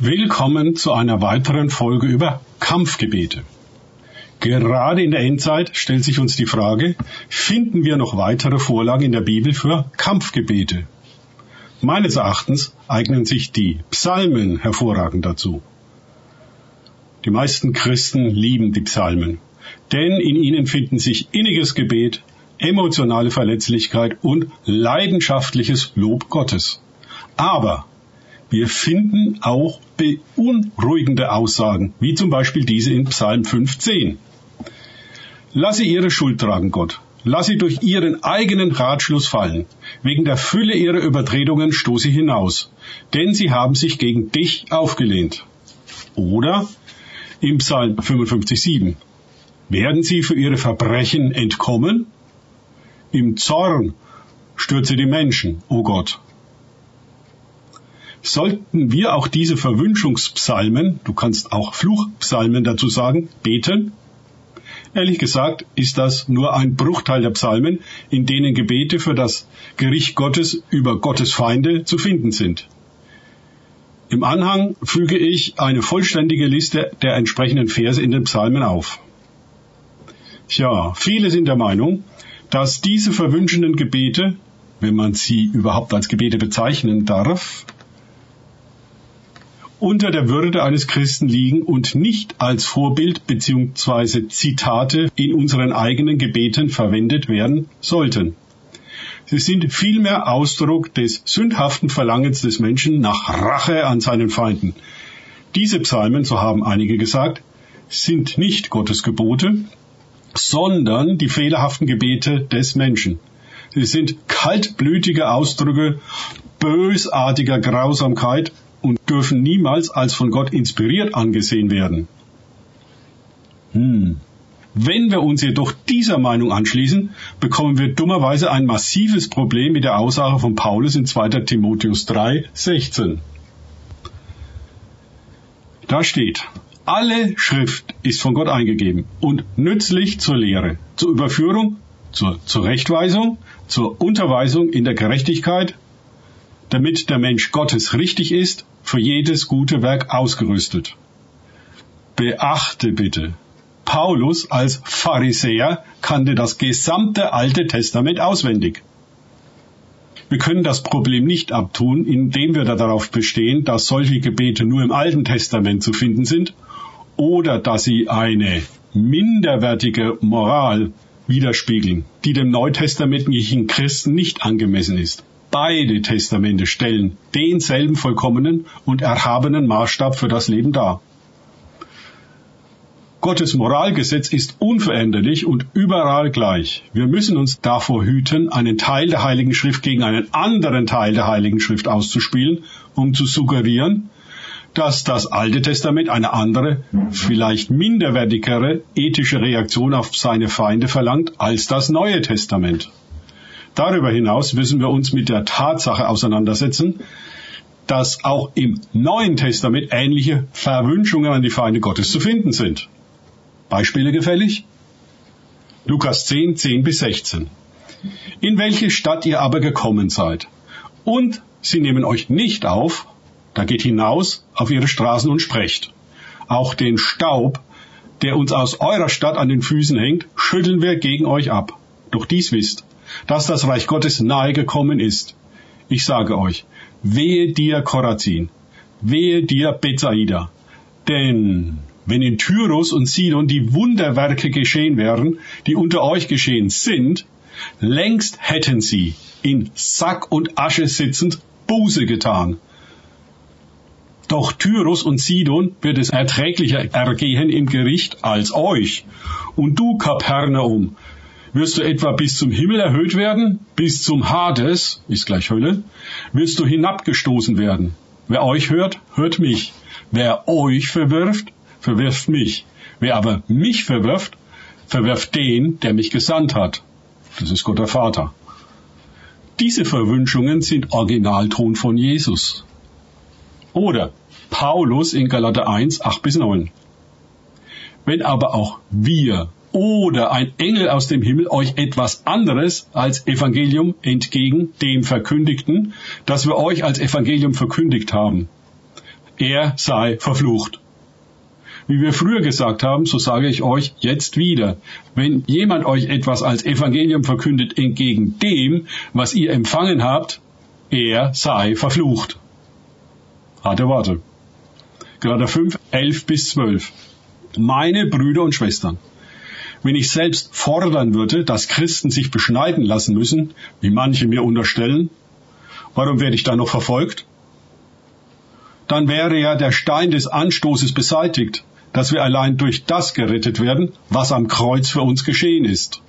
Willkommen zu einer weiteren Folge über Kampfgebete. Gerade in der Endzeit stellt sich uns die Frage, finden wir noch weitere Vorlagen in der Bibel für Kampfgebete? Meines Erachtens eignen sich die Psalmen hervorragend dazu. Die meisten Christen lieben die Psalmen, denn in ihnen finden sich inniges Gebet, emotionale Verletzlichkeit und leidenschaftliches Lob Gottes. Aber wir finden auch beunruhigende Aussagen, wie zum Beispiel diese in Psalm 15. Lass sie ihre Schuld tragen, Gott. Lass sie durch ihren eigenen Ratschluss fallen. Wegen der Fülle ihrer Übertretungen stoß sie hinaus, denn sie haben sich gegen dich aufgelehnt. Oder im Psalm 55,7. Werden sie für ihre Verbrechen entkommen? Im Zorn stürze die Menschen, o oh Gott sollten wir auch diese Verwünschungspsalmen, du kannst auch Fluchpsalmen dazu sagen, beten? Ehrlich gesagt ist das nur ein Bruchteil der Psalmen, in denen Gebete für das Gericht Gottes über Gottes Feinde zu finden sind. Im Anhang füge ich eine vollständige Liste der entsprechenden Verse in den Psalmen auf. Tja, viele sind der Meinung, dass diese verwünschenden Gebete, wenn man sie überhaupt als Gebete bezeichnen darf, unter der Würde eines Christen liegen und nicht als Vorbild bzw. Zitate in unseren eigenen Gebeten verwendet werden sollten. Sie sind vielmehr Ausdruck des sündhaften Verlangens des Menschen nach Rache an seinen Feinden. Diese Psalmen, so haben einige gesagt, sind nicht Gottes Gebote, sondern die fehlerhaften Gebete des Menschen. Sie sind kaltblütige Ausdrücke bösartiger Grausamkeit und dürfen niemals als von Gott inspiriert angesehen werden. Hm. Wenn wir uns jedoch dieser Meinung anschließen, bekommen wir dummerweise ein massives Problem mit der Aussage von Paulus in 2. Timotheus 3, 16. Da steht, alle Schrift ist von Gott eingegeben und nützlich zur Lehre, zur Überführung, zur Zurechtweisung, zur Unterweisung in der Gerechtigkeit, damit der Mensch Gottes richtig ist, für jedes gute Werk ausgerüstet. Beachte bitte, Paulus als Pharisäer kannte das gesamte Alte Testament auswendig. Wir können das Problem nicht abtun, indem wir darauf bestehen, dass solche Gebete nur im Alten Testament zu finden sind oder dass sie eine minderwertige Moral widerspiegeln, die dem neutestamentlichen Christen nicht angemessen ist. Beide Testamente stellen denselben vollkommenen und erhabenen Maßstab für das Leben dar. Gottes Moralgesetz ist unveränderlich und überall gleich. Wir müssen uns davor hüten, einen Teil der Heiligen Schrift gegen einen anderen Teil der Heiligen Schrift auszuspielen, um zu suggerieren, dass das Alte Testament eine andere, vielleicht minderwertigere ethische Reaktion auf seine Feinde verlangt als das Neue Testament. Darüber hinaus müssen wir uns mit der Tatsache auseinandersetzen, dass auch im Neuen Testament ähnliche Verwünschungen an die Feinde Gottes zu finden sind. Beispiele gefällig? Lukas 10, 10 bis 16. In welche Stadt ihr aber gekommen seid. Und sie nehmen euch nicht auf, da geht hinaus auf ihre Straßen und sprecht. Auch den Staub, der uns aus eurer Stadt an den Füßen hängt, schütteln wir gegen euch ab. Doch dies wisst, dass das Reich Gottes nahe gekommen ist. Ich sage euch, wehe dir Korazin, wehe dir Bethsaida, denn wenn in Tyrus und Sidon die Wunderwerke geschehen wären, die unter euch geschehen sind, längst hätten sie in Sack und Asche sitzend Buße getan. Doch Tyrus und Sidon wird es erträglicher ergehen im Gericht als euch. Und du, Kapernaum, wirst du etwa bis zum Himmel erhöht werden, bis zum Hades, ist gleich Hölle, wirst du hinabgestoßen werden. Wer euch hört, hört mich. Wer euch verwirft, verwirft mich. Wer aber mich verwirft, verwirft den, der mich gesandt hat. Das ist Gott der Vater. Diese Verwünschungen sind Originalton von Jesus. Oder Paulus in Galater 1, 8 bis 9. Wenn aber auch wir oder ein Engel aus dem Himmel euch etwas anderes als Evangelium entgegen dem verkündigten, das wir euch als Evangelium verkündigt haben. er sei verflucht. Wie wir früher gesagt haben, so sage ich euch jetzt wieder. Wenn jemand euch etwas als Evangelium verkündet entgegen dem, was ihr empfangen habt, er sei verflucht. Harte Worte. Galater 5, 11 bis 12. Meine Brüder und Schwestern, wenn ich selbst fordern würde, dass Christen sich beschneiden lassen müssen, wie manche mir unterstellen, warum werde ich dann noch verfolgt? Dann wäre ja der Stein des Anstoßes beseitigt, dass wir allein durch das gerettet werden, was am Kreuz für uns geschehen ist.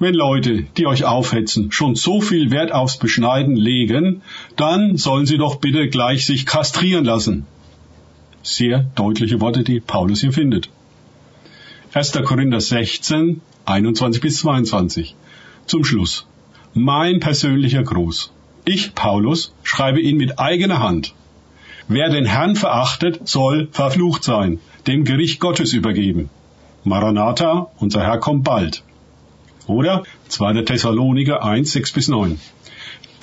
Wenn Leute, die euch aufhetzen, schon so viel Wert aufs Beschneiden legen, dann sollen sie doch bitte gleich sich kastrieren lassen. Sehr deutliche Worte, die Paulus hier findet. 1. Korinther 16, 21 bis 22. Zum Schluss. Mein persönlicher Gruß. Ich, Paulus, schreibe ihn mit eigener Hand. Wer den Herrn verachtet, soll verflucht sein, dem Gericht Gottes übergeben. Maranatha, unser Herr kommt bald. Oder 2. Thessaloniker 1, 6 bis 9.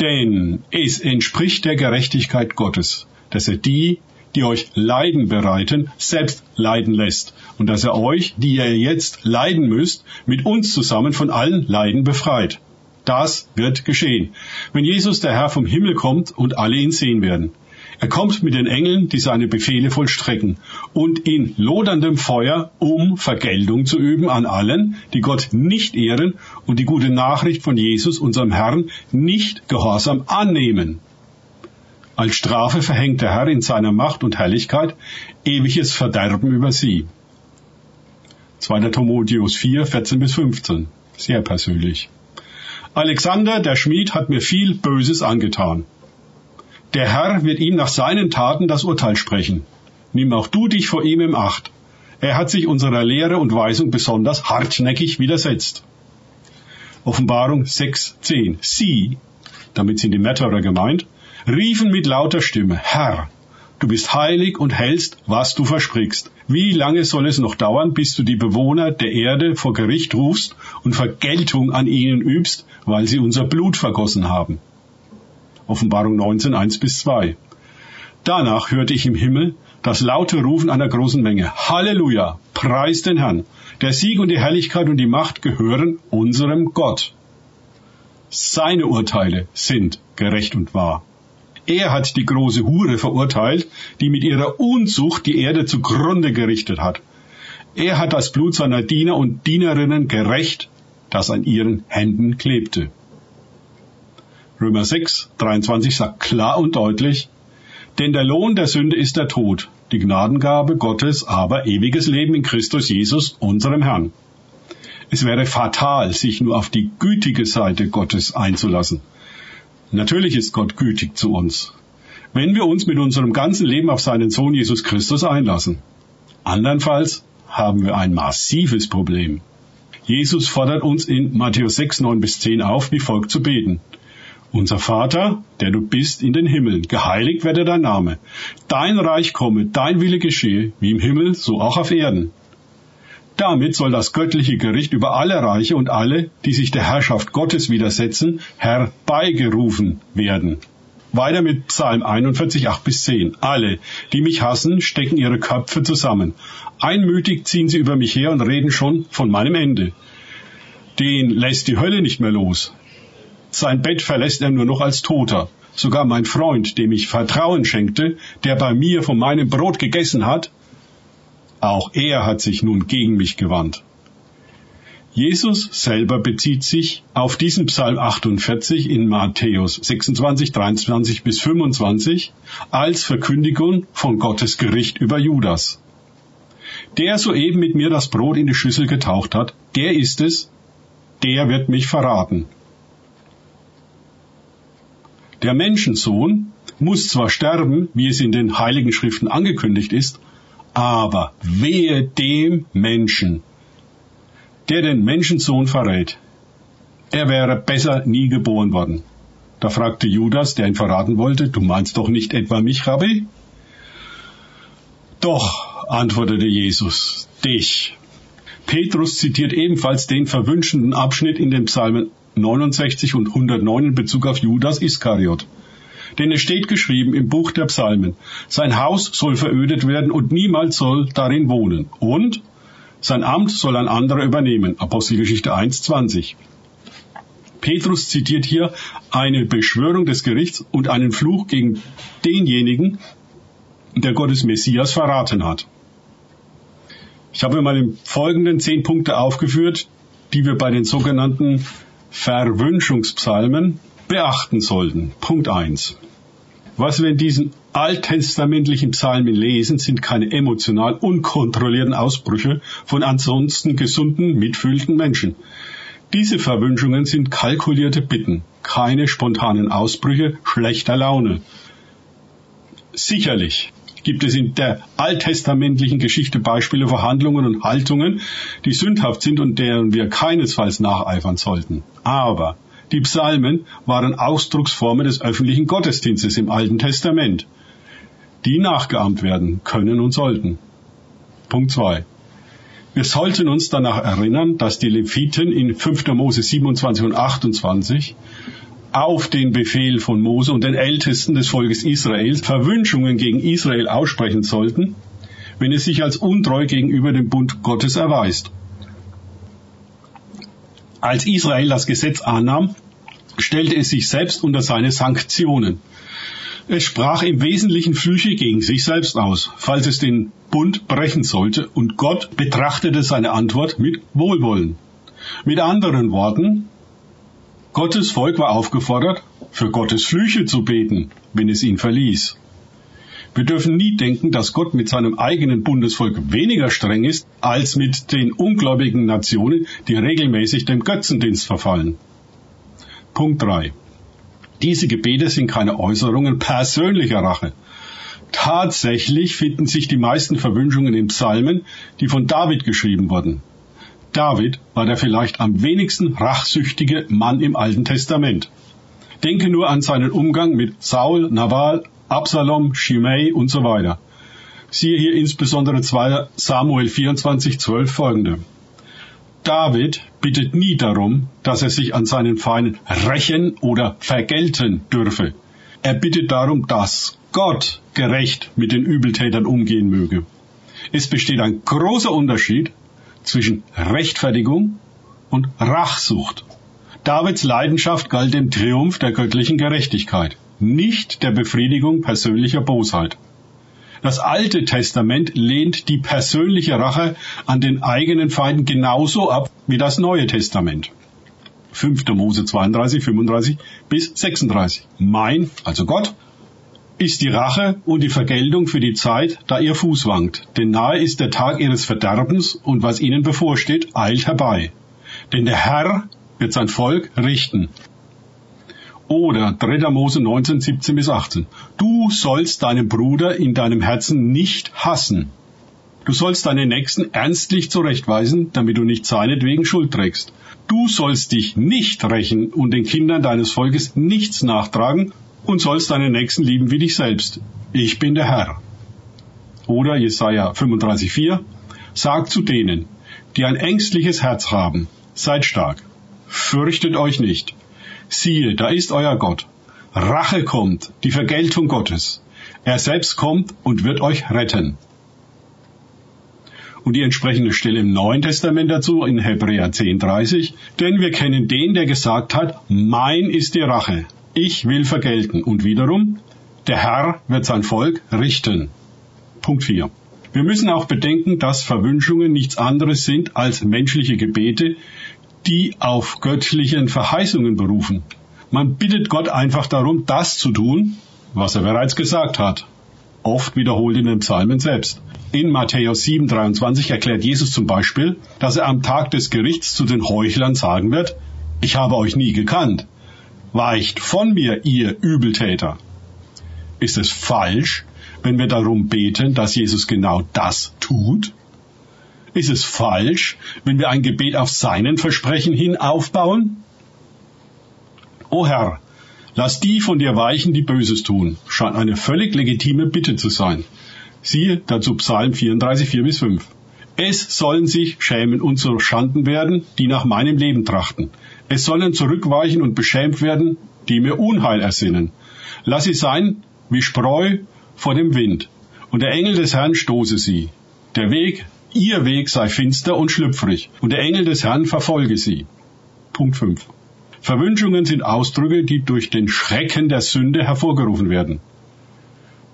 Denn es entspricht der Gerechtigkeit Gottes, dass er die, die euch Leiden bereiten, selbst leiden lässt und dass er euch, die ihr jetzt leiden müsst, mit uns zusammen von allen Leiden befreit. Das wird geschehen, wenn Jesus der Herr vom Himmel kommt und alle ihn sehen werden. Er kommt mit den Engeln, die seine Befehle vollstrecken, und in loderndem Feuer, um Vergeltung zu üben an allen, die Gott nicht ehren und die gute Nachricht von Jesus, unserem Herrn, nicht gehorsam annehmen. Als Strafe verhängt der Herr in seiner Macht und Herrlichkeit ewiges Verderben über sie. 2. Timotheus 4, 14 bis 15. Sehr persönlich. Alexander, der Schmied, hat mir viel Böses angetan. Der Herr wird ihm nach seinen Taten das Urteil sprechen. Nimm auch du dich vor ihm im Acht. Er hat sich unserer Lehre und Weisung besonders hartnäckig widersetzt. Offenbarung 6, 10. Sie, damit sind die Märtyrer gemeint, riefen mit lauter Stimme, Herr, du bist heilig und hältst, was du versprichst. Wie lange soll es noch dauern, bis du die Bewohner der Erde vor Gericht rufst und Vergeltung an ihnen übst, weil sie unser Blut vergossen haben? Offenbarung 19, 1 bis 2. Danach hörte ich im Himmel das laute Rufen einer großen Menge. Halleluja! Preis den Herrn! Der Sieg und die Herrlichkeit und die Macht gehören unserem Gott. Seine Urteile sind gerecht und wahr. Er hat die große Hure verurteilt, die mit ihrer Unzucht die Erde zugrunde gerichtet hat. Er hat das Blut seiner Diener und Dienerinnen gerecht, das an ihren Händen klebte. Römer 6, 23 sagt klar und deutlich, denn der Lohn der Sünde ist der Tod, die Gnadengabe Gottes aber ewiges Leben in Christus Jesus, unserem Herrn. Es wäre fatal, sich nur auf die gütige Seite Gottes einzulassen. Natürlich ist Gott gütig zu uns, wenn wir uns mit unserem ganzen Leben auf seinen Sohn Jesus Christus einlassen. Andernfalls haben wir ein massives Problem. Jesus fordert uns in Matthäus 6, 9 bis 10 auf, wie folgt zu beten. Unser Vater, der du bist in den Himmeln, geheiligt werde dein Name. Dein Reich komme, dein Wille geschehe, wie im Himmel, so auch auf Erden. Damit soll das göttliche Gericht über alle Reiche und alle, die sich der Herrschaft Gottes widersetzen, herbeigerufen werden. Weiter mit Psalm 41, 8 bis 10. Alle, die mich hassen, stecken ihre Köpfe zusammen. Einmütig ziehen sie über mich her und reden schon von meinem Ende. Den lässt die Hölle nicht mehr los. Sein Bett verlässt er nur noch als Toter. Sogar mein Freund, dem ich Vertrauen schenkte, der bei mir von meinem Brot gegessen hat, auch er hat sich nun gegen mich gewandt. Jesus selber bezieht sich auf diesen Psalm 48 in Matthäus 26, 23 bis 25 als Verkündigung von Gottes Gericht über Judas. Der soeben mit mir das Brot in die Schüssel getaucht hat, der ist es, der wird mich verraten. Der Menschensohn muss zwar sterben, wie es in den heiligen Schriften angekündigt ist, aber wehe dem Menschen, der den Menschensohn verrät. Er wäre besser nie geboren worden. Da fragte Judas, der ihn verraten wollte, du meinst doch nicht etwa mich, Rabbi? Doch, antwortete Jesus, dich. Petrus zitiert ebenfalls den verwünschenden Abschnitt in den Psalmen 69 und 109 in Bezug auf Judas Iskariot. Denn es steht geschrieben im Buch der Psalmen, sein Haus soll verödet werden und niemand soll darin wohnen. Und sein Amt soll ein anderer übernehmen. Apostelgeschichte 1,20. Petrus zitiert hier eine Beschwörung des Gerichts und einen Fluch gegen denjenigen, der Gottes Messias verraten hat. Ich habe mal im Folgenden zehn Punkte aufgeführt, die wir bei den sogenannten Verwünschungspsalmen beachten sollten. Punkt eins: Was wir in diesen alttestamentlichen Psalmen lesen, sind keine emotional unkontrollierten Ausbrüche von ansonsten gesunden, mitfühlenden Menschen. Diese Verwünschungen sind kalkulierte Bitten, keine spontanen Ausbrüche schlechter Laune. Sicherlich gibt es in der alttestamentlichen Geschichte Beispiele für Handlungen und Haltungen, die sündhaft sind und deren wir keinesfalls nacheifern sollten. Aber die Psalmen waren Ausdrucksformen des öffentlichen Gottesdienstes im Alten Testament, die nachgeahmt werden können und sollten. Punkt zwei. Wir sollten uns danach erinnern, dass die Leviten in 5. Mose 27 und 28 auf den Befehl von Mose und den Ältesten des Volkes Israels Verwünschungen gegen Israel aussprechen sollten, wenn es sich als untreu gegenüber dem Bund Gottes erweist. Als Israel das Gesetz annahm, stellte es sich selbst unter seine Sanktionen. Es sprach im Wesentlichen Flüche gegen sich selbst aus, falls es den Bund brechen sollte, und Gott betrachtete seine Antwort mit Wohlwollen. Mit anderen Worten, Gottes Volk war aufgefordert, für Gottes Flüche zu beten, wenn es ihn verließ. Wir dürfen nie denken, dass Gott mit seinem eigenen Bundesvolk weniger streng ist als mit den ungläubigen Nationen, die regelmäßig dem Götzendienst verfallen. Punkt 3. Diese Gebete sind keine Äußerungen persönlicher Rache. Tatsächlich finden sich die meisten Verwünschungen in Psalmen, die von David geschrieben wurden. David war der vielleicht am wenigsten rachsüchtige Mann im Alten Testament. Denke nur an seinen Umgang mit Saul, Nabal, Absalom, Shimei und so weiter. Siehe hier insbesondere 2 Samuel 24, 12 folgende. David bittet nie darum, dass er sich an seinen Feinden rächen oder vergelten dürfe. Er bittet darum, dass Gott gerecht mit den Übeltätern umgehen möge. Es besteht ein großer Unterschied zwischen Rechtfertigung und Rachsucht. Davids Leidenschaft galt dem Triumph der göttlichen Gerechtigkeit, nicht der Befriedigung persönlicher Bosheit. Das Alte Testament lehnt die persönliche Rache an den eigenen Feinden genauso ab wie das Neue Testament. 5. Mose 32, 35 bis 36. Mein, also Gott, ist die Rache und die Vergeltung für die Zeit, da ihr Fuß wankt. Denn nahe ist der Tag ihres Verderbens und was ihnen bevorsteht, eilt herbei. Denn der Herr wird sein Volk richten. Oder 3. Mose 19, 17 bis 18. Du sollst deinen Bruder in deinem Herzen nicht hassen. Du sollst deinen Nächsten ernstlich zurechtweisen, damit du nicht seinetwegen Schuld trägst. Du sollst dich nicht rächen und den Kindern deines Volkes nichts nachtragen, und sollst deinen Nächsten lieben wie dich selbst. Ich bin der Herr. Oder Jesaja 35,4 Sagt zu denen, die ein ängstliches Herz haben, seid stark, fürchtet euch nicht. Siehe, da ist euer Gott. Rache kommt, die Vergeltung Gottes. Er selbst kommt und wird euch retten. Und die entsprechende Stelle im Neuen Testament dazu in Hebräer 10,30. Denn wir kennen den, der gesagt hat, mein ist die Rache, ich will vergelten. Und wiederum, der Herr wird sein Volk richten. Punkt 4. Wir müssen auch bedenken, dass Verwünschungen nichts anderes sind als menschliche Gebete, die auf göttlichen Verheißungen berufen. Man bittet Gott einfach darum, das zu tun, was er bereits gesagt hat. Oft wiederholt in den Psalmen selbst. In Matthäus 7,23 erklärt Jesus zum Beispiel, dass er am Tag des Gerichts zu den Heuchlern sagen wird, ich habe euch nie gekannt. Weicht von mir, ihr Übeltäter. Ist es falsch, wenn wir darum beten, dass Jesus genau das tut? Ist es falsch, wenn wir ein Gebet auf seinen Versprechen hin aufbauen? O Herr, lass die von dir weichen, die Böses tun, scheint eine völlig legitime Bitte zu sein. Siehe dazu Psalm 34, 4 bis 5. Es sollen sich schämen und zur Schanden werden, die nach meinem Leben trachten. Es sollen zurückweichen und beschämt werden, die mir Unheil ersinnen. Lass sie sein wie Spreu vor dem Wind, und der Engel des Herrn stoße sie. Der Weg, ihr Weg sei finster und schlüpfrig, und der Engel des Herrn verfolge sie. Punkt 5. Verwünschungen sind Ausdrücke, die durch den Schrecken der Sünde hervorgerufen werden.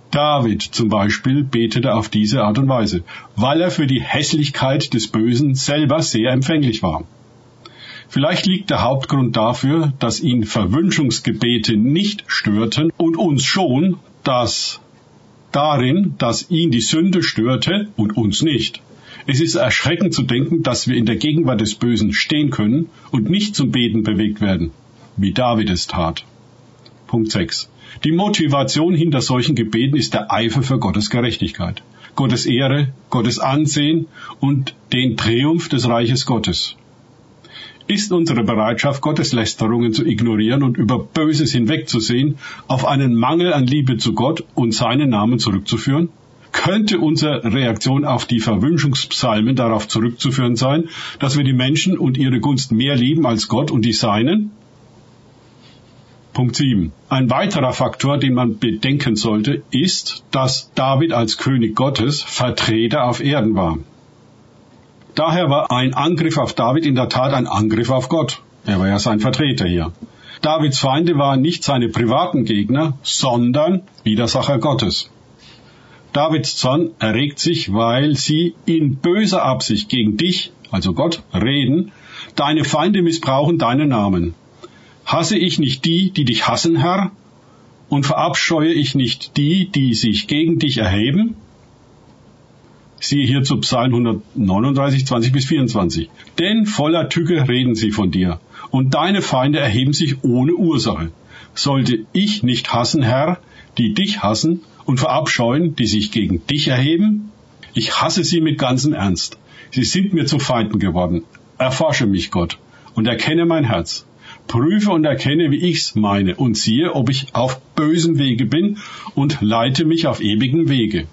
David zum Beispiel betete auf diese Art und Weise, weil er für die Hässlichkeit des Bösen selber sehr empfänglich war. Vielleicht liegt der Hauptgrund dafür, dass ihn Verwünschungsgebete nicht störten und uns schon, dass darin, dass ihn die Sünde störte und uns nicht. Es ist erschreckend zu denken, dass wir in der Gegenwart des Bösen stehen können und nicht zum Beten bewegt werden, wie David es tat. Punkt 6. Die Motivation hinter solchen Gebeten ist der Eifer für Gottes Gerechtigkeit, Gottes Ehre, Gottes Ansehen und den Triumph des Reiches Gottes. Ist unsere Bereitschaft, Gottes Lästerungen zu ignorieren und über Böses hinwegzusehen, auf einen Mangel an Liebe zu Gott und seinen Namen zurückzuführen? Könnte unsere Reaktion auf die Verwünschungspsalmen darauf zurückzuführen sein, dass wir die Menschen und ihre Gunst mehr lieben als Gott und die Seinen? Punkt 7. Ein weiterer Faktor, den man bedenken sollte, ist, dass David als König Gottes Vertreter auf Erden war. Daher war ein Angriff auf David in der Tat ein Angriff auf Gott. Er war ja sein Vertreter hier. Davids Feinde waren nicht seine privaten Gegner, sondern Widersacher Gottes. Davids Zorn erregt sich, weil sie in böser Absicht gegen dich, also Gott, reden, deine Feinde missbrauchen deinen Namen. Hasse ich nicht die, die dich hassen, Herr? Und verabscheue ich nicht die, die sich gegen dich erheben? Siehe hier zu Psalm 139, 20 bis 24. Denn voller Tücke reden sie von dir, und deine Feinde erheben sich ohne Ursache. Sollte ich nicht hassen, Herr, die dich hassen, und verabscheuen, die sich gegen dich erheben? Ich hasse sie mit ganzem Ernst. Sie sind mir zu Feinden geworden. Erforsche mich, Gott, und erkenne mein Herz prüfe und erkenne, wie ich's meine, und siehe, ob ich auf bösen Wege bin und leite mich auf ewigen Wege.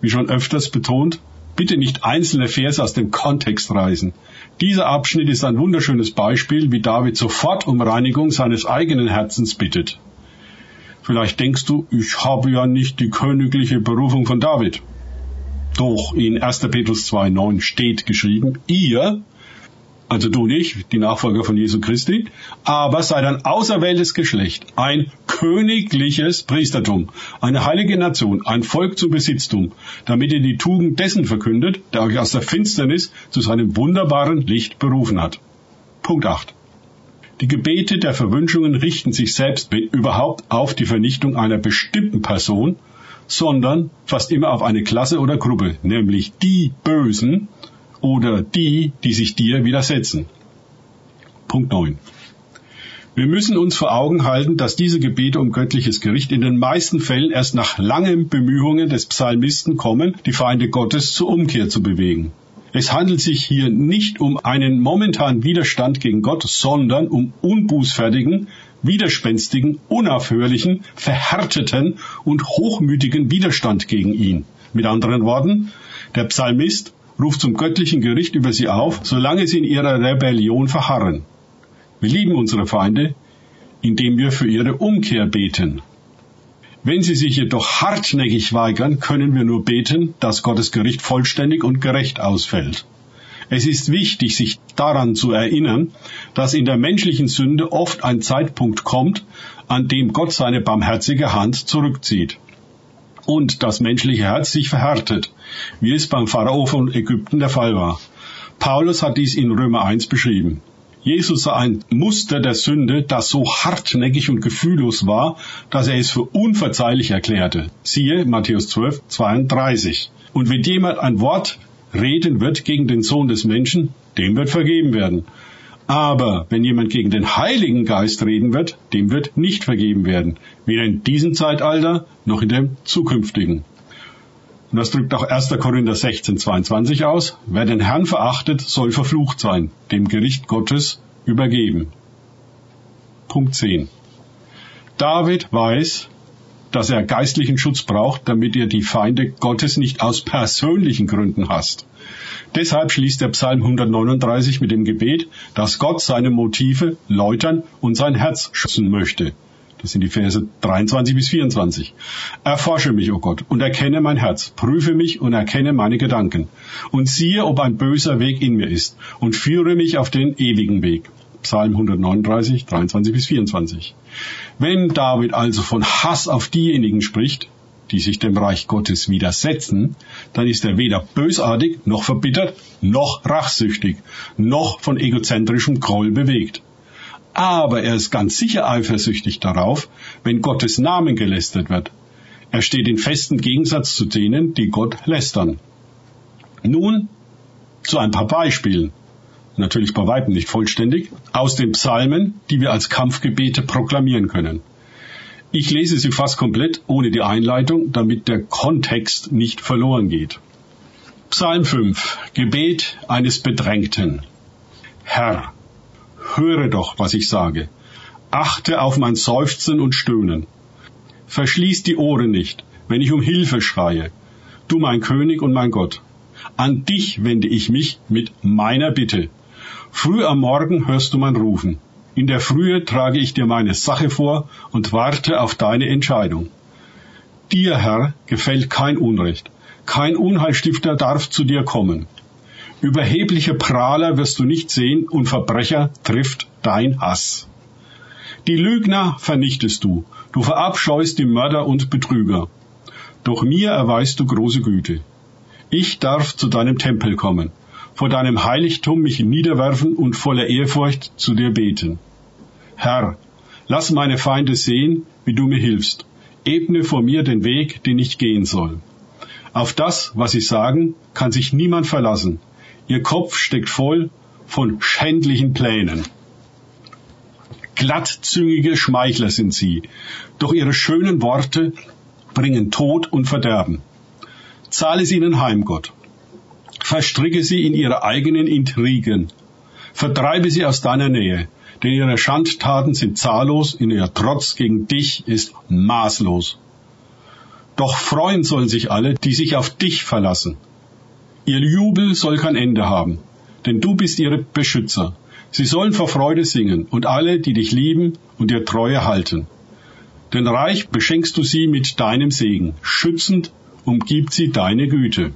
Wie schon öfters betont, bitte nicht einzelne Verse aus dem Kontext reißen. Dieser Abschnitt ist ein wunderschönes Beispiel, wie David sofort um Reinigung seines eigenen Herzens bittet. Vielleicht denkst du, ich habe ja nicht die königliche Berufung von David. Doch in 1. Petrus 2.9 steht geschrieben, ihr also du nicht, die Nachfolger von Jesu Christi, aber seid ein auserwähltes Geschlecht, ein königliches Priestertum, eine heilige Nation, ein Volk zum Besitztum, damit ihr die Tugend dessen verkündet, der euch aus der Finsternis zu seinem wunderbaren Licht berufen hat. Punkt 8. Die Gebete der Verwünschungen richten sich selbst überhaupt auf die Vernichtung einer bestimmten Person, sondern fast immer auf eine Klasse oder Gruppe, nämlich die Bösen, oder die, die sich dir widersetzen. Punkt 9. Wir müssen uns vor Augen halten, dass diese Gebete um göttliches Gericht in den meisten Fällen erst nach langen Bemühungen des Psalmisten kommen, die Feinde Gottes zur Umkehr zu bewegen. Es handelt sich hier nicht um einen momentanen Widerstand gegen Gott, sondern um unbußfertigen, widerspenstigen, unaufhörlichen, verhärteten und hochmütigen Widerstand gegen ihn. Mit anderen Worten, der Psalmist ruft zum göttlichen Gericht über sie auf, solange sie in ihrer Rebellion verharren. Wir lieben unsere Feinde, indem wir für ihre Umkehr beten. Wenn sie sich jedoch hartnäckig weigern, können wir nur beten, dass Gottes Gericht vollständig und gerecht ausfällt. Es ist wichtig, sich daran zu erinnern, dass in der menschlichen Sünde oft ein Zeitpunkt kommt, an dem Gott seine barmherzige Hand zurückzieht und das menschliche Herz sich verhärtet, wie es beim Pharao von Ägypten der Fall war. Paulus hat dies in Römer 1 beschrieben. Jesus sah ein Muster der Sünde, das so hartnäckig und gefühllos war, dass er es für unverzeihlich erklärte. Siehe Matthäus 12, 32. Und wenn jemand ein Wort reden wird gegen den Sohn des Menschen, dem wird vergeben werden. Aber wenn jemand gegen den Heiligen Geist reden wird, dem wird nicht vergeben werden, weder in diesem Zeitalter noch in dem zukünftigen. Und das drückt auch 1. Korinther 16, 22 aus. Wer den Herrn verachtet, soll verflucht sein, dem Gericht Gottes übergeben. Punkt 10. David weiß, dass er geistlichen Schutz braucht, damit er die Feinde Gottes nicht aus persönlichen Gründen hasst. Deshalb schließt der Psalm 139 mit dem Gebet, dass Gott seine Motive läutern und sein Herz schützen möchte. Das sind die Verse 23 bis 24. Erforsche mich, o oh Gott, und erkenne mein Herz. Prüfe mich und erkenne meine Gedanken. Und siehe, ob ein böser Weg in mir ist. Und führe mich auf den ewigen Weg. Psalm 139, 23 bis 24. Wenn David also von Hass auf diejenigen spricht, die sich dem Reich Gottes widersetzen, dann ist er weder bösartig, noch verbittert, noch rachsüchtig, noch von egozentrischem Groll bewegt aber er ist ganz sicher eifersüchtig darauf, wenn Gottes Namen gelästert wird. Er steht in festem Gegensatz zu denen, die Gott lästern. Nun zu ein paar Beispielen, natürlich bei weitem nicht vollständig, aus den Psalmen, die wir als Kampfgebete proklamieren können. Ich lese sie fast komplett ohne die Einleitung, damit der Kontext nicht verloren geht. Psalm 5 Gebet eines Bedrängten Herr, höre doch, was ich sage. Achte auf mein Seufzen und Stöhnen. Verschließ die Ohren nicht, wenn ich um Hilfe schreie. Du mein König und mein Gott. An dich wende ich mich mit meiner Bitte. Früh am Morgen hörst du mein Rufen. In der Frühe trage ich dir meine Sache vor und warte auf deine Entscheidung. Dir, Herr, gefällt kein Unrecht. Kein Unheilstifter darf zu dir kommen. Überhebliche Prahler wirst du nicht sehen und Verbrecher trifft dein Hass. Die Lügner vernichtest du, du verabscheust die Mörder und Betrüger. Doch mir erweist du große Güte. Ich darf zu deinem Tempel kommen, vor deinem Heiligtum mich niederwerfen und voller Ehrfurcht zu dir beten. Herr, lass meine Feinde sehen, wie du mir hilfst. Ebne vor mir den Weg, den ich gehen soll. Auf das, was sie sagen, kann sich niemand verlassen. Ihr Kopf steckt voll von schändlichen Plänen. Glattzüngige Schmeichler sind sie, doch ihre schönen Worte bringen Tod und Verderben. Zahle es ihnen heim, Gott. Verstricke sie in ihre eigenen Intrigen. Vertreibe sie aus deiner Nähe, denn ihre Schandtaten sind zahllos, in ihr Trotz gegen dich ist maßlos. Doch freuen sollen sich alle, die sich auf dich verlassen. Ihr Jubel soll kein Ende haben, denn du bist ihre Beschützer. Sie sollen vor Freude singen und alle, die dich lieben und dir Treue halten. Denn reich beschenkst du sie mit deinem Segen, schützend umgibt sie deine Güte.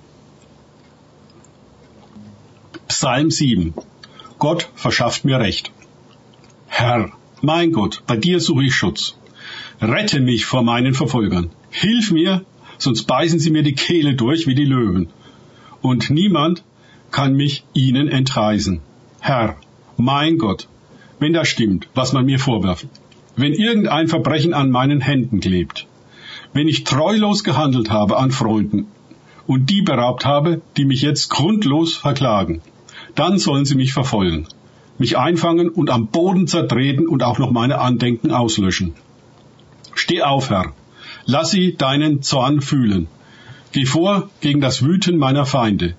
Psalm 7 Gott verschafft mir Recht. Herr, mein Gott, bei dir suche ich Schutz. Rette mich vor meinen Verfolgern. Hilf mir, sonst beißen sie mir die Kehle durch wie die Löwen und niemand kann mich ihnen entreißen. Herr, mein Gott, wenn das stimmt, was man mir vorwirft, wenn irgendein Verbrechen an meinen Händen klebt, wenn ich treulos gehandelt habe an Freunden und die beraubt habe, die mich jetzt grundlos verklagen, dann sollen sie mich verfolgen, mich einfangen und am Boden zertreten und auch noch meine Andenken auslöschen. Steh auf, Herr, lass sie deinen Zorn fühlen Geh vor gegen das Wüten meiner Feinde.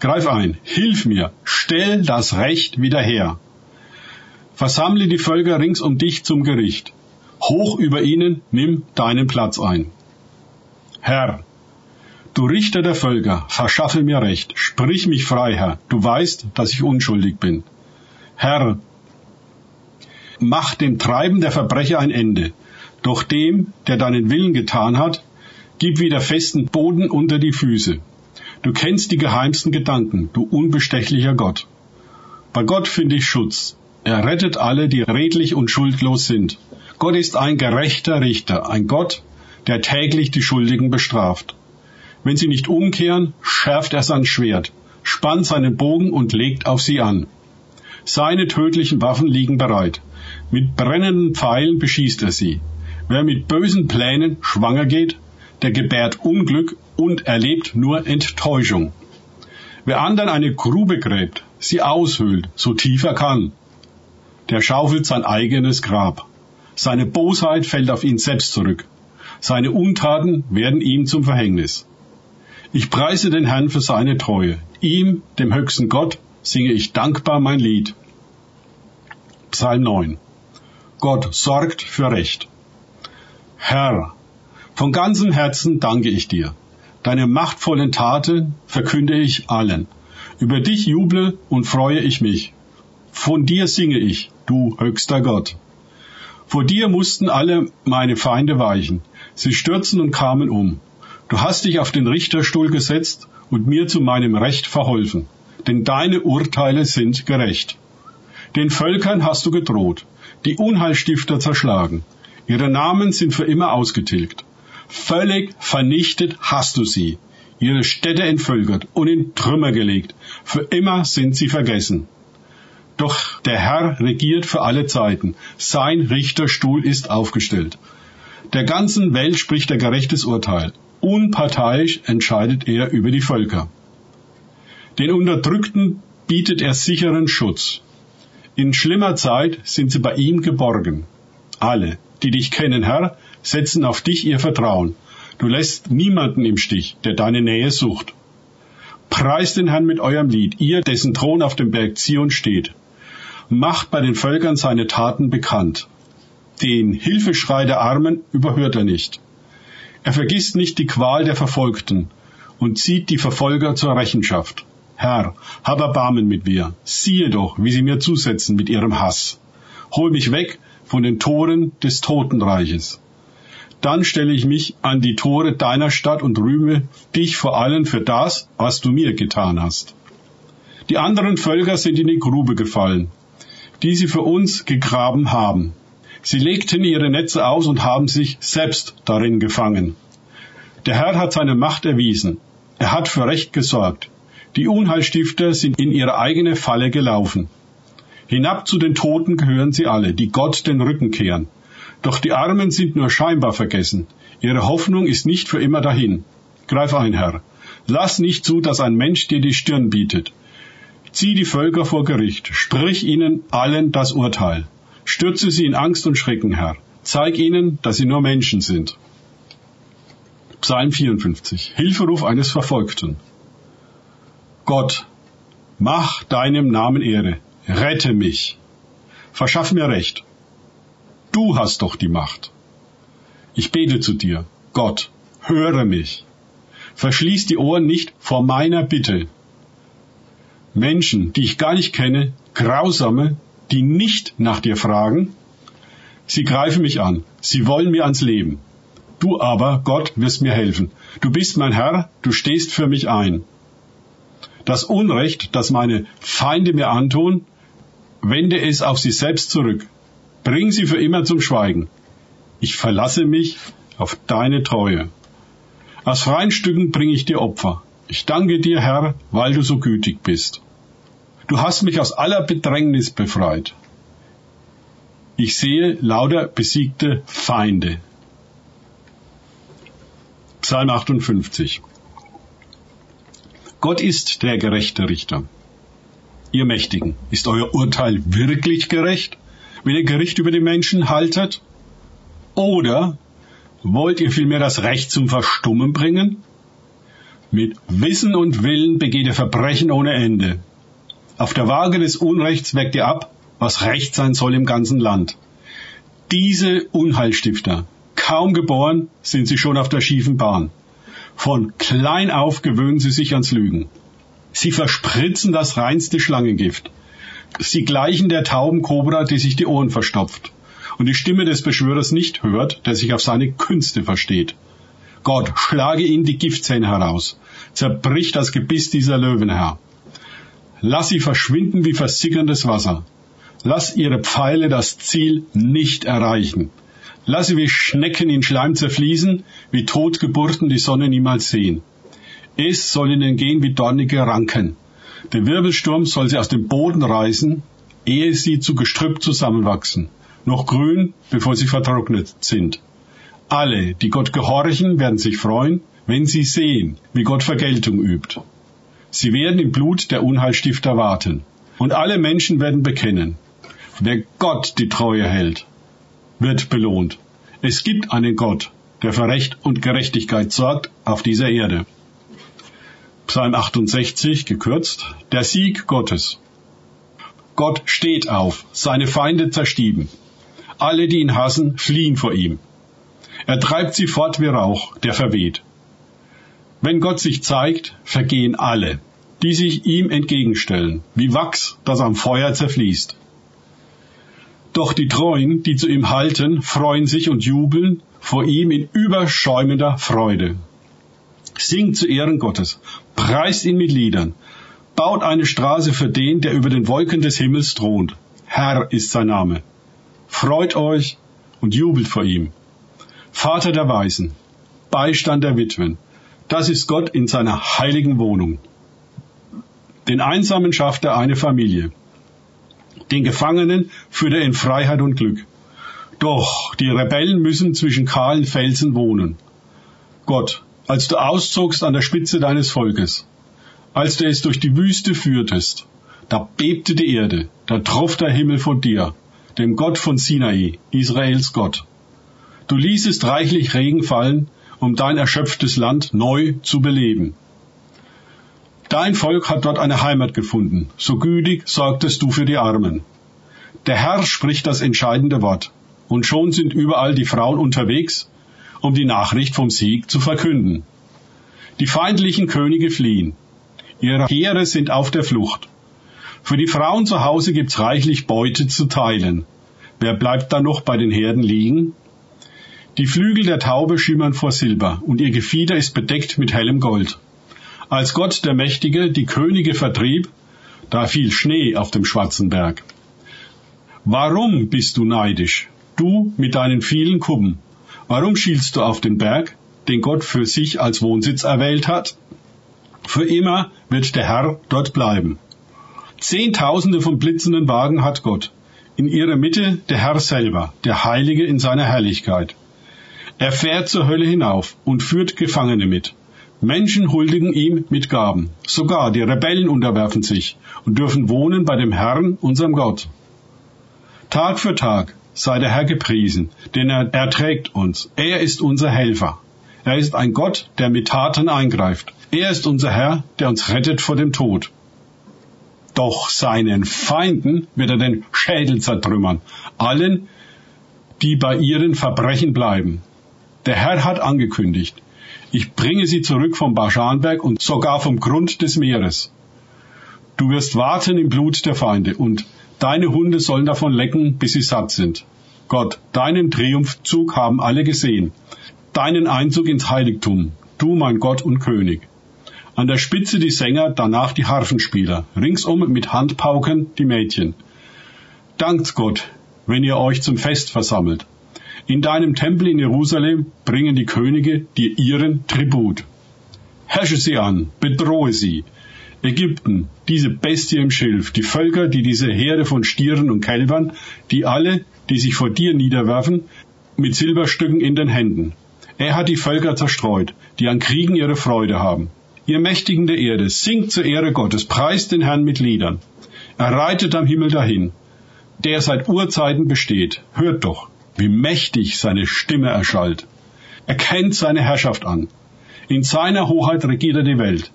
Greif ein, hilf mir, stell das Recht wieder her. Versammle die Völker rings um dich zum Gericht. Hoch über ihnen nimm deinen Platz ein. Herr, du Richter der Völker, verschaffe mir Recht, sprich mich frei, Herr, du weißt, dass ich unschuldig bin. Herr, mach dem Treiben der Verbrecher ein Ende, doch dem, der deinen Willen getan hat, Gib wieder festen Boden unter die Füße. Du kennst die geheimsten Gedanken, du unbestechlicher Gott. Bei Gott finde ich Schutz. Er rettet alle, die redlich und schuldlos sind. Gott ist ein gerechter Richter, ein Gott, der täglich die Schuldigen bestraft. Wenn sie nicht umkehren, schärft er sein Schwert, spannt seinen Bogen und legt auf sie an. Seine tödlichen Waffen liegen bereit. Mit brennenden Pfeilen beschießt er sie. Wer mit bösen Plänen schwanger geht, der gebärt Unglück und erlebt nur Enttäuschung. Wer anderen eine Grube gräbt, sie aushöhlt, so tief er kann, der schaufelt sein eigenes Grab. Seine Bosheit fällt auf ihn selbst zurück. Seine Untaten werden ihm zum Verhängnis. Ich preise den Herrn für seine Treue. Ihm, dem höchsten Gott, singe ich dankbar mein Lied. Psalm 9. Gott sorgt für Recht. Herr, von ganzem Herzen danke ich dir. Deine machtvollen Taten verkünde ich allen. Über dich juble und freue ich mich. Von dir singe ich, du höchster Gott. Vor dir mussten alle meine Feinde weichen. Sie stürzen und kamen um. Du hast dich auf den Richterstuhl gesetzt und mir zu meinem Recht verholfen. Denn deine Urteile sind gerecht. Den Völkern hast du gedroht, die Unheilstifter zerschlagen. Ihre Namen sind für immer ausgetilgt. Völlig vernichtet hast du sie, ihre Städte entvölkert und in Trümmer gelegt. Für immer sind sie vergessen. Doch der Herr regiert für alle Zeiten. Sein Richterstuhl ist aufgestellt. Der ganzen Welt spricht er gerechtes Urteil. Unparteiisch entscheidet er über die Völker. Den Unterdrückten bietet er sicheren Schutz. In schlimmer Zeit sind sie bei ihm geborgen. Alle, die dich kennen, Herr, setzen auf dich ihr Vertrauen. Du lässt niemanden im Stich, der deine Nähe sucht. Preist den Herrn mit eurem Lied, ihr, dessen Thron auf dem Berg Zion steht. Macht bei den Völkern seine Taten bekannt. Den Hilfeschrei der Armen überhört er nicht. Er vergisst nicht die Qual der Verfolgten und zieht die Verfolger zur Rechenschaft. Herr, hab Erbarmen mit mir. Siehe doch, wie sie mir zusetzen mit ihrem Hass. Hol mich weg von den Toren des Totenreiches. Dann stelle ich mich an die Tore deiner Stadt und rühme dich vor allen für das, was du mir getan hast. Die anderen Völker sind in die Grube gefallen, die sie für uns gegraben haben. Sie legten ihre Netze aus und haben sich selbst darin gefangen. Der Herr hat seine Macht erwiesen. Er hat für Recht gesorgt. Die Unheilstifter sind in ihre eigene Falle gelaufen. Hinab zu den Toten gehören sie alle, die Gott den Rücken kehren. Doch die Armen sind nur scheinbar vergessen. Ihre Hoffnung ist nicht für immer dahin. Greif ein, Herr. Lass nicht zu, dass ein Mensch dir die Stirn bietet. Zieh die Völker vor Gericht. Sprich ihnen allen das Urteil. Stürze sie in Angst und Schrecken, Herr. Zeig ihnen, dass sie nur Menschen sind. Psalm 54. Hilferuf eines Verfolgten. Gott, mach deinem Namen Ehre, rette mich, verschaff mir Recht. Du hast doch die Macht. Ich bete zu dir, Gott, höre mich. Verschließ die Ohren nicht vor meiner Bitte. Menschen, die ich gar nicht kenne, Grausame, die nicht nach dir fragen, sie greifen mich an, sie wollen mir ans Leben. Du aber, Gott, wirst mir helfen. Du bist mein Herr, du stehst für mich ein. Das Unrecht, das meine Feinde mir antun, wende es auf sie selbst zurück. Bring sie für immer zum Schweigen. Ich verlasse mich auf deine Treue. Aus freien Stücken bringe ich dir Opfer. Ich danke dir, Herr, weil du so gütig bist. Du hast mich aus aller Bedrängnis befreit. Ich sehe lauter besiegte Feinde. Psalm 58 Gott ist der gerechte Richter. Ihr Mächtigen, ist euer Urteil wirklich gerecht, wenn ihr Gericht über die Menschen haltet? Oder wollt ihr vielmehr das Recht zum Verstummen bringen? Mit Wissen und Willen begeht ihr Verbrechen ohne Ende. Auf der Waage des Unrechts weckt ihr ab, was Recht sein soll im ganzen Land. Diese Unheilstifter, kaum geboren, sind sie schon auf der schiefen Bahn. Von klein auf gewöhnen sie sich ans Lügen. Sie verspritzen das reinste Schlangengift. Sie gleichen der tauben Kobra, die sich die Ohren verstopft und die Stimme des Beschwörers nicht hört, der sich auf seine Künste versteht. Gott, schlage ihnen die Giftzähne heraus, zerbrich das Gebiss dieser Löwenherr. Lass sie verschwinden wie versickerndes Wasser. Lass ihre Pfeile das Ziel nicht erreichen. Lass sie wie Schnecken in Schleim zerfließen, wie Totgeburten die Sonne niemals sehen. Es soll ihnen gehen wie dornige Ranken. Der Wirbelsturm soll sie aus dem Boden reißen, ehe sie zu Gestrüpp zusammenwachsen, noch grün, bevor sie vertrocknet sind. Alle, die Gott gehorchen, werden sich freuen, wenn sie sehen, wie Gott Vergeltung übt. Sie werden im Blut der Unheilstifter warten. Und alle Menschen werden bekennen, wer Gott die Treue hält, wird belohnt. Es gibt einen Gott, der für Recht und Gerechtigkeit sorgt auf dieser Erde. Psalm 68, gekürzt, der Sieg Gottes. Gott steht auf, seine Feinde zerstieben. Alle, die ihn hassen, fliehen vor ihm. Er treibt sie fort wie Rauch, der verweht. Wenn Gott sich zeigt, vergehen alle, die sich ihm entgegenstellen, wie Wachs, das am Feuer zerfließt. Doch die Treuen, die zu ihm halten, freuen sich und jubeln vor ihm in überschäumender Freude. Singt zu Ehren Gottes, preist ihn mit Liedern, baut eine Straße für den, der über den Wolken des Himmels thront. Herr ist sein Name. Freut euch und jubelt vor ihm. Vater der Weisen, Beistand der Witwen, das ist Gott in seiner heiligen Wohnung. Den Einsamen schafft er eine Familie. Den Gefangenen führt er in Freiheit und Glück. Doch die Rebellen müssen zwischen kahlen Felsen wohnen. Gott, als du auszogst an der Spitze deines Volkes, als du es durch die Wüste führtest, da bebte die Erde, da troff der Himmel vor dir, dem Gott von Sinai, Israels Gott. Du ließest reichlich Regen fallen, um dein erschöpftes Land neu zu beleben. Dein Volk hat dort eine Heimat gefunden, so gütig sorgtest du für die Armen. Der Herr spricht das entscheidende Wort, und schon sind überall die Frauen unterwegs, um die Nachricht vom Sieg zu verkünden. Die feindlichen Könige fliehen, ihre Heere sind auf der Flucht. Für die Frauen zu Hause gibt's reichlich Beute zu teilen. Wer bleibt da noch bei den Herden liegen? Die Flügel der Taube schimmern vor Silber, und ihr Gefieder ist bedeckt mit hellem Gold. Als Gott der Mächtige die Könige vertrieb, da fiel Schnee auf dem schwarzen Berg. Warum bist du neidisch, du mit deinen vielen Kuppen? Warum schielst du auf den Berg, den Gott für sich als Wohnsitz erwählt hat? Für immer wird der Herr dort bleiben. Zehntausende von blitzenden Wagen hat Gott. In ihrer Mitte der Herr selber, der Heilige in seiner Herrlichkeit. Er fährt zur Hölle hinauf und führt Gefangene mit. Menschen huldigen ihm mit Gaben. Sogar die Rebellen unterwerfen sich und dürfen wohnen bei dem Herrn, unserem Gott. Tag für Tag sei der Herr gepriesen, denn er erträgt uns. Er ist unser Helfer. Er ist ein Gott, der mit Taten eingreift. Er ist unser Herr, der uns rettet vor dem Tod. Doch seinen Feinden wird er den Schädel zertrümmern, allen, die bei ihren Verbrechen bleiben. Der Herr hat angekündigt, ich bringe sie zurück vom Baschanberg und sogar vom Grund des Meeres. Du wirst warten im Blut der Feinde und deine Hunde sollen davon lecken, bis sie satt sind. Gott, deinen Triumphzug haben alle gesehen, deinen Einzug ins Heiligtum, du mein Gott und König. An der Spitze die Sänger, danach die Harfenspieler, ringsum mit Handpauken die Mädchen. Dankt Gott, wenn ihr euch zum Fest versammelt. In deinem Tempel in Jerusalem bringen die Könige dir ihren Tribut. Herrsche sie an, bedrohe sie. Ägypten, diese Bestie im Schilf, die Völker, die diese Herde von Stieren und Kälbern, die alle, die sich vor dir niederwerfen, mit Silberstücken in den Händen. Er hat die Völker zerstreut, die an Kriegen ihre Freude haben. Ihr Mächtigen der Erde, singt zur Ehre Gottes, preist den Herrn mit Liedern. Er reitet am Himmel dahin, der seit Urzeiten besteht. Hört doch, wie mächtig seine Stimme erschallt. Er kennt seine Herrschaft an. In seiner Hoheit regiert er die Welt.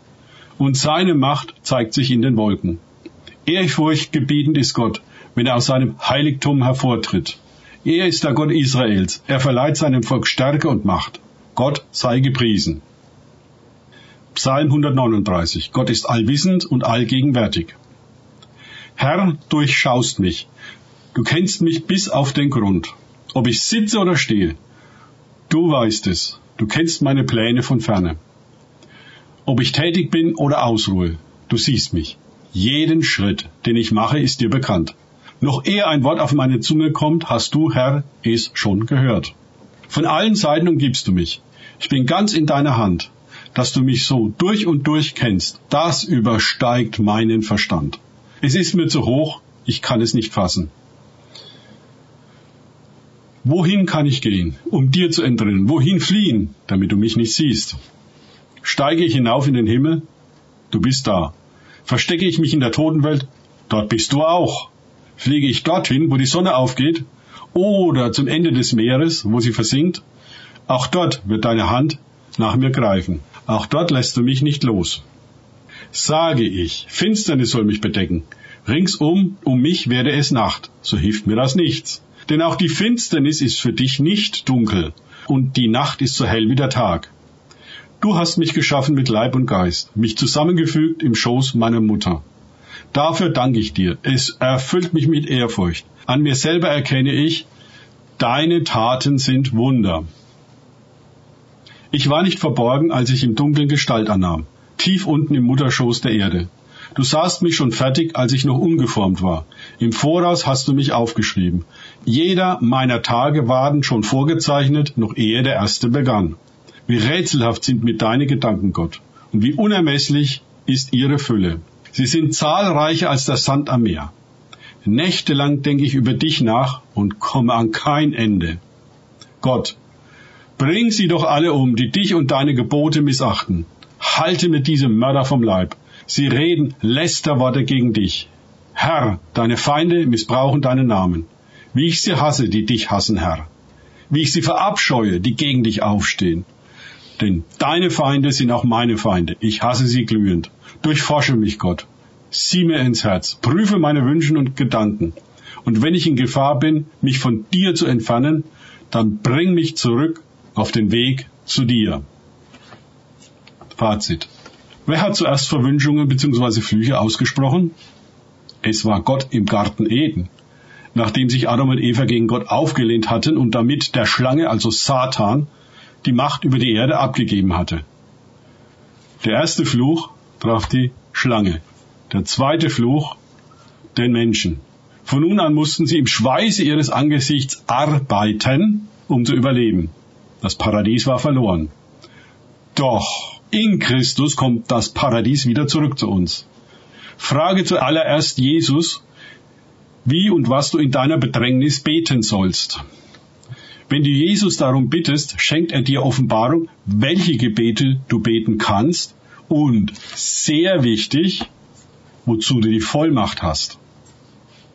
Und seine Macht zeigt sich in den Wolken. Ehrfurchtgebietend ist Gott, wenn er aus seinem Heiligtum hervortritt. Er ist der Gott Israels. Er verleiht seinem Volk Stärke und Macht. Gott sei gepriesen. Psalm 139. Gott ist allwissend und allgegenwärtig. Herr, durchschaust mich. Du kennst mich bis auf den Grund. Ob ich sitze oder stehe, du weißt es, du kennst meine Pläne von ferne. Ob ich tätig bin oder ausruhe, du siehst mich. Jeden Schritt, den ich mache, ist dir bekannt. Noch ehe ein Wort auf meine Zunge kommt, hast du, Herr, es schon gehört. Von allen Seiten umgibst du mich. Ich bin ganz in deiner Hand. Dass du mich so durch und durch kennst, das übersteigt meinen Verstand. Es ist mir zu hoch, ich kann es nicht fassen. Wohin kann ich gehen, um dir zu entrinnen? Wohin fliehen, damit du mich nicht siehst? Steige ich hinauf in den Himmel? Du bist da. Verstecke ich mich in der Totenwelt? Dort bist du auch. Fliege ich dorthin, wo die Sonne aufgeht? Oder zum Ende des Meeres, wo sie versinkt? Auch dort wird deine Hand nach mir greifen. Auch dort lässt du mich nicht los. Sage ich, Finsternis soll mich bedecken. Ringsum um mich werde es Nacht, so hilft mir das nichts. Denn auch die Finsternis ist für dich nicht dunkel und die Nacht ist so hell wie der Tag. Du hast mich geschaffen mit Leib und Geist, mich zusammengefügt im Schoß meiner Mutter. Dafür danke ich dir. Es erfüllt mich mit Ehrfurcht, An mir selber erkenne ich, deine Taten sind Wunder. Ich war nicht verborgen, als ich im Dunkeln Gestalt annahm, tief unten im Mutterschoß der Erde. Du sahst mich schon fertig, als ich noch ungeformt war. Im Voraus hast du mich aufgeschrieben. Jeder meiner Tage waren schon vorgezeichnet, noch ehe der erste begann. Wie rätselhaft sind mit deine Gedanken, Gott, und wie unermesslich ist ihre Fülle. Sie sind zahlreicher als der Sand am Meer. Nächtelang denke ich über dich nach und komme an kein Ende. Gott, bring sie doch alle um, die dich und deine Gebote missachten. Halte mir diese Mörder vom Leib. Sie reden Lästerworte gegen dich. Herr, deine Feinde missbrauchen deinen Namen. Wie ich sie hasse, die dich hassen, Herr. Wie ich sie verabscheue, die gegen dich aufstehen. Denn deine Feinde sind auch meine Feinde. Ich hasse sie glühend. Durchforsche mich, Gott. Sieh mir ins Herz. Prüfe meine Wünsche und Gedanken. Und wenn ich in Gefahr bin, mich von dir zu entfernen, dann bring mich zurück auf den Weg zu dir. Fazit. Wer hat zuerst Verwünschungen bzw. Flüche ausgesprochen? Es war Gott im Garten Eden. Nachdem sich Adam und Eva gegen Gott aufgelehnt hatten und damit der Schlange, also Satan, die Macht über die Erde abgegeben hatte. Der erste Fluch traf die Schlange, der zweite Fluch den Menschen. Von nun an mussten sie im Schweiße ihres Angesichts arbeiten, um zu überleben. Das Paradies war verloren. Doch in Christus kommt das Paradies wieder zurück zu uns. Frage zuallererst Jesus, wie und was du in deiner Bedrängnis beten sollst. Wenn du Jesus darum bittest, schenkt er dir Offenbarung, welche Gebete du beten kannst und sehr wichtig, wozu du die Vollmacht hast.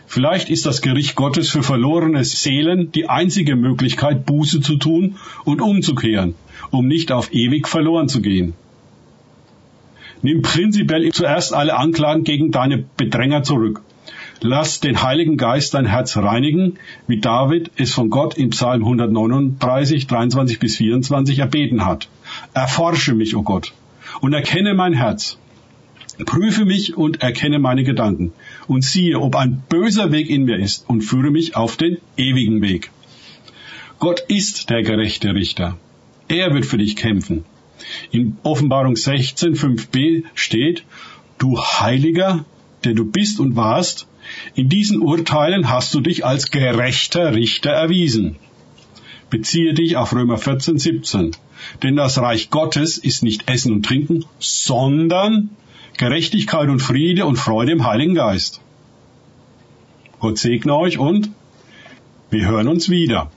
Vielleicht ist das Gericht Gottes für verlorene Seelen die einzige Möglichkeit, Buße zu tun und umzukehren, um nicht auf ewig verloren zu gehen. Nimm prinzipiell zuerst alle Anklagen gegen deine Bedränger zurück. Lass den Heiligen Geist dein Herz reinigen, wie David es von Gott im Psalm 139, 23 bis 24 erbeten hat. Erforsche mich, o oh Gott, und erkenne mein Herz. Prüfe mich und erkenne meine Gedanken und siehe, ob ein böser Weg in mir ist und führe mich auf den ewigen Weg. Gott ist der gerechte Richter. Er wird für dich kämpfen. In Offenbarung 16, 5b steht, du Heiliger, der du bist und warst, in diesen Urteilen hast du dich als gerechter Richter erwiesen. Beziehe dich auf Römer 14, 17. Denn das Reich Gottes ist nicht Essen und Trinken, sondern Gerechtigkeit und Friede und Freude im Heiligen Geist. Gott segne euch und wir hören uns wieder.